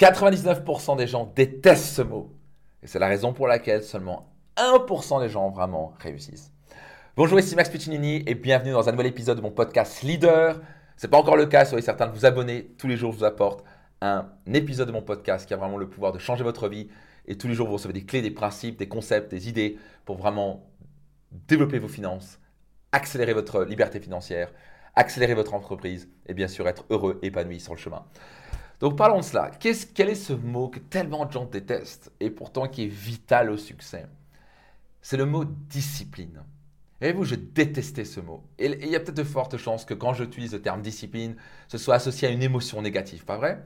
99% des gens détestent ce mot. Et c'est la raison pour laquelle seulement 1% des gens vraiment réussissent. Bonjour, ici Max Piccinini et bienvenue dans un nouvel épisode de mon podcast Leader. Ce n'est pas encore le cas, soyez certain de vous abonner. Tous les jours, je vous apporte un épisode de mon podcast qui a vraiment le pouvoir de changer votre vie. Et tous les jours, vous recevez des clés, des principes, des concepts, des idées pour vraiment développer vos finances, accélérer votre liberté financière, accélérer votre entreprise et bien sûr être heureux, épanoui sur le chemin. Donc parlons de cela. quel est ce mot que tellement de gens détestent et pourtant qui est vital au succès? C'est le mot discipline. Et vous, je détestais ce mot. Et il y a peut-être de fortes chances que quand j'utilise le terme discipline, ce soit associé à une émotion négative, pas vrai?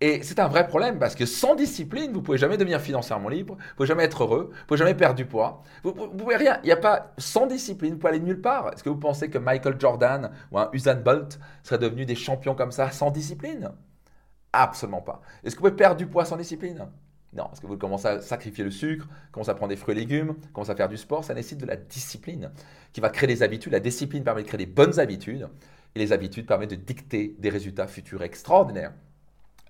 Et c'est un vrai problème parce que sans discipline, vous pouvez jamais devenir financièrement libre, vous pouvez jamais être heureux, vous pouvez jamais perdre du poids. Vous, ne pouvez rien. Il n'y a pas sans discipline, vous pouvez aller nulle part. Est-ce que vous pensez que Michael Jordan ou un Usain Bolt seraient devenus des champions comme ça sans discipline? Absolument pas. Est-ce que vous pouvez perdre du poids sans discipline? Non, parce que vous commencez à sacrifier le sucre, commencez à prendre des fruits et légumes, commencez à faire du sport, ça nécessite de la discipline qui va créer des habitudes. La discipline permet de créer des bonnes habitudes et les habitudes permettent de dicter des résultats futurs extraordinaires.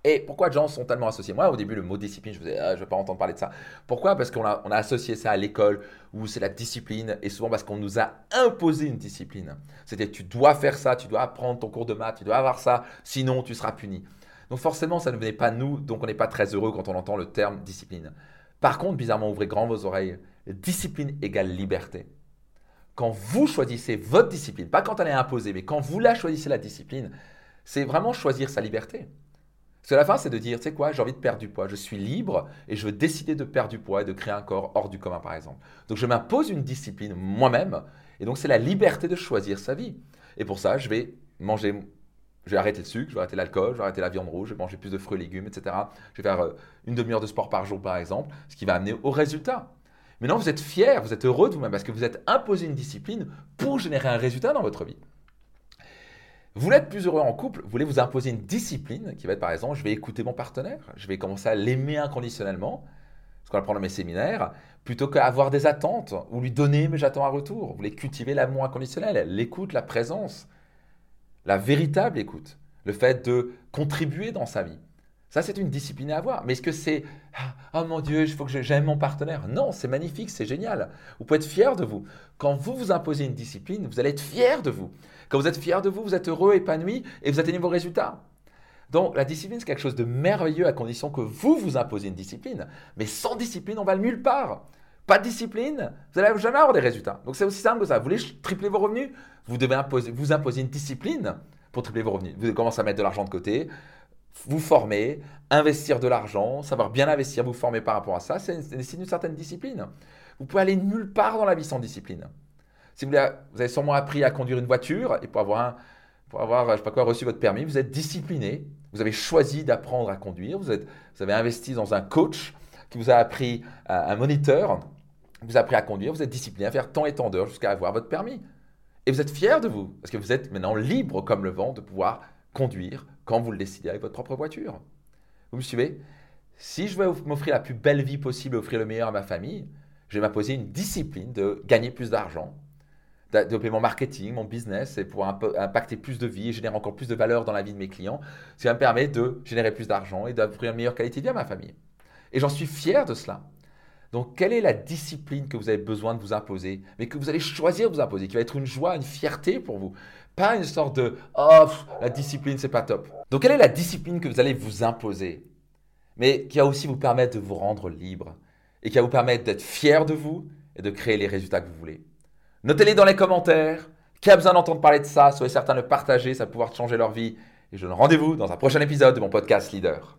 Et pourquoi les gens sont tellement associés? Moi, au début, le mot discipline, je ne ah, vais pas entendre parler de ça. Pourquoi? Parce qu'on a, on a associé ça à l'école, où c'est la discipline, et souvent parce qu'on nous a imposé une discipline. C'était tu dois faire ça, tu dois apprendre ton cours de maths, tu dois avoir ça, sinon tu seras puni. Donc forcément, ça ne venait pas de nous, donc on n'est pas très heureux quand on entend le terme discipline. Par contre, bizarrement, ouvrez grand vos oreilles, discipline égale liberté. Quand vous choisissez votre discipline, pas quand elle est imposée, mais quand vous la choisissez la discipline, c'est vraiment choisir sa liberté. Parce que la fin, c'est de dire, tu sais quoi, j'ai envie de perdre du poids, je suis libre et je veux décider de perdre du poids et de créer un corps hors du commun, par exemple. Donc je m'impose une discipline moi-même et donc c'est la liberté de choisir sa vie. Et pour ça, je vais manger, je vais arrêter le sucre, je vais arrêter l'alcool, je vais arrêter la viande rouge, je vais manger plus de fruits et légumes, etc. Je vais faire euh, une demi-heure de sport par jour, par exemple, ce qui va amener au résultat. Maintenant, vous êtes fier, vous êtes heureux de vous-même parce que vous êtes imposé une discipline pour générer un résultat dans votre vie. Vous voulez être plus heureux en couple, vous voulez vous imposer une discipline qui va être par exemple, je vais écouter mon partenaire, je vais commencer à l'aimer inconditionnellement, ce qu'on apprend dans mes séminaires, plutôt qu'avoir des attentes ou lui donner mais j'attends un retour. Vous voulez cultiver l'amour inconditionnel, l'écoute, la présence, la véritable écoute, le fait de contribuer dans sa vie. Ça, c'est une discipline à avoir. Mais est-ce que c'est ah, oh mon Dieu, il faut que j'aime mon partenaire Non, c'est magnifique, c'est génial. Vous pouvez être fier de vous. Quand vous vous imposez une discipline, vous allez être fier de vous. Quand vous êtes fier de vous, vous êtes heureux, épanoui et vous atteignez vos résultats. Donc la discipline, c'est quelque chose de merveilleux à condition que vous vous imposez une discipline. Mais sans discipline, on va nulle part. Pas de discipline, vous n'allez jamais avoir des résultats. Donc c'est aussi simple que ça. Vous voulez tripler vos revenus? Vous devez vous imposer une discipline pour tripler vos revenus. Vous commencez à mettre de l'argent de côté, vous former, investir de l'argent, savoir bien investir, vous former par rapport à ça, c'est une certaine discipline. Vous pouvez aller nulle part dans la vie sans discipline. Si vous, avez sûrement appris à conduire une voiture et pour avoir, pour avoir je sais pas quoi, reçu votre permis, vous êtes discipliné, vous avez choisi d'apprendre à conduire, vous, avez investi dans un coach qui vous a appris, un moniteur, vous appris à conduire, vous êtes discipliné à faire tant et tant d'heures jusqu'à avoir votre permis. Et vous êtes fier de vous, parce que vous êtes maintenant libre comme le vent de pouvoir conduire quand vous le décidez avec votre propre voiture. Vous me suivez? Si je veux m'offrir la plus belle vie possible, offrir le meilleur à ma famille, je vais m'imposer une discipline de gagner plus d'argent, développer mon marketing, mon business, et pour impacter plus de vie et générer encore plus de valeur dans la vie de mes clients, ce qui va me permettre de générer plus d'argent et d'offrir une meilleure qualité de vie à ma famille. Et j'en suis fier de cela. Donc, quelle est la discipline que vous avez besoin de vous imposer, mais que vous allez choisir de vous imposer, qui va être une joie, une fierté pour vous? Pas une sorte de oh, la discipline, c'est pas top. Donc, quelle est la discipline que vous allez vous imposer, mais qui va aussi vous permettre de vous rendre libre et qui va vous permettre d'être fier de vous et de créer les résultats que vous voulez? Notez-les dans les commentaires. Qui a besoin d'entendre parler de ça Soyez certain de partager, ça va pouvoir changer leur vie. Et je donne rendez-vous dans un prochain épisode de mon podcast Leader.